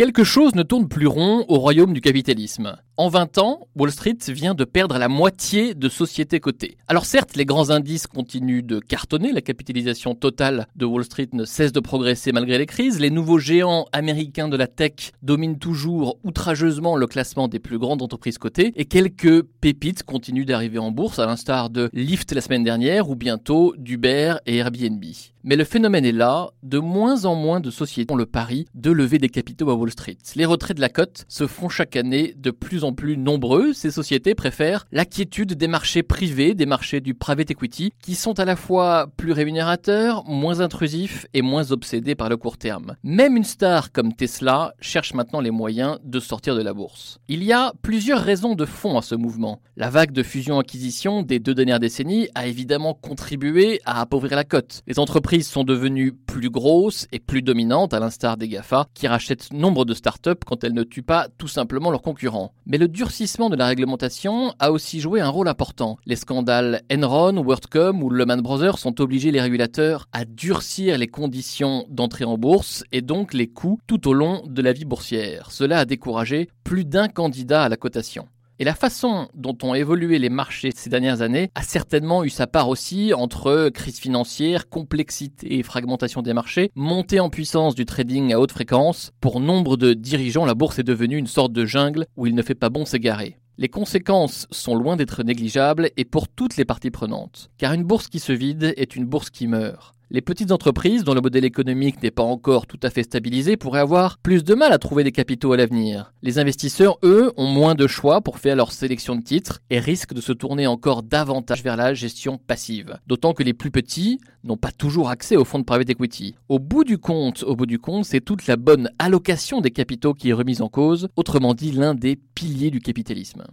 Quelque chose ne tourne plus rond au royaume du capitalisme. En 20 ans, Wall Street vient de perdre la moitié de sociétés cotées. Alors certes, les grands indices continuent de cartonner, la capitalisation totale de Wall Street ne cesse de progresser malgré les crises, les nouveaux géants américains de la tech dominent toujours outrageusement le classement des plus grandes entreprises cotées, et quelques pépites continuent d'arriver en bourse, à l'instar de Lyft la semaine dernière, ou bientôt d'Uber et Airbnb. Mais le phénomène est là, de moins en moins de sociétés ont le pari de lever des capitaux à Wall Street. Les retraits de la cote se font chaque année de plus en plus nombreux. Ces sociétés préfèrent la quiétude des marchés privés, des marchés du private equity, qui sont à la fois plus rémunérateurs, moins intrusifs et moins obsédés par le court terme. Même une star comme Tesla cherche maintenant les moyens de sortir de la bourse. Il y a plusieurs raisons de fond à ce mouvement. La vague de fusion-acquisition des deux dernières décennies a évidemment contribué à appauvrir la cote. Les entreprises sont devenues plus grosses et plus dominantes, à l'instar des GAFA, qui rachètent nombre de startups quand elles ne tuent pas tout simplement leurs concurrents. Mais le durcissement de la réglementation a aussi joué un rôle important. Les scandales Enron, WorldCom ou Lehman Brothers sont obligés les régulateurs à durcir les conditions d'entrée en bourse et donc les coûts tout au long de la vie boursière. Cela a découragé plus d'un candidat à la cotation. Et la façon dont ont évolué les marchés ces dernières années a certainement eu sa part aussi entre crise financière, complexité et fragmentation des marchés, montée en puissance du trading à haute fréquence. Pour nombre de dirigeants, la bourse est devenue une sorte de jungle où il ne fait pas bon s'égarer. Les conséquences sont loin d'être négligeables et pour toutes les parties prenantes. Car une bourse qui se vide est une bourse qui meurt. Les petites entreprises dont le modèle économique n'est pas encore tout à fait stabilisé pourraient avoir plus de mal à trouver des capitaux à l'avenir. Les investisseurs, eux, ont moins de choix pour faire leur sélection de titres et risquent de se tourner encore davantage vers la gestion passive. D'autant que les plus petits n'ont pas toujours accès aux fonds de private equity. Au bout du compte, au bout du compte, c'est toute la bonne allocation des capitaux qui est remise en cause, autrement dit l'un des piliers du capitalisme.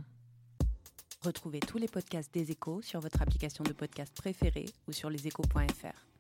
Retrouvez tous les podcasts des échos sur votre application de podcast préférée ou sur leséchos.fr.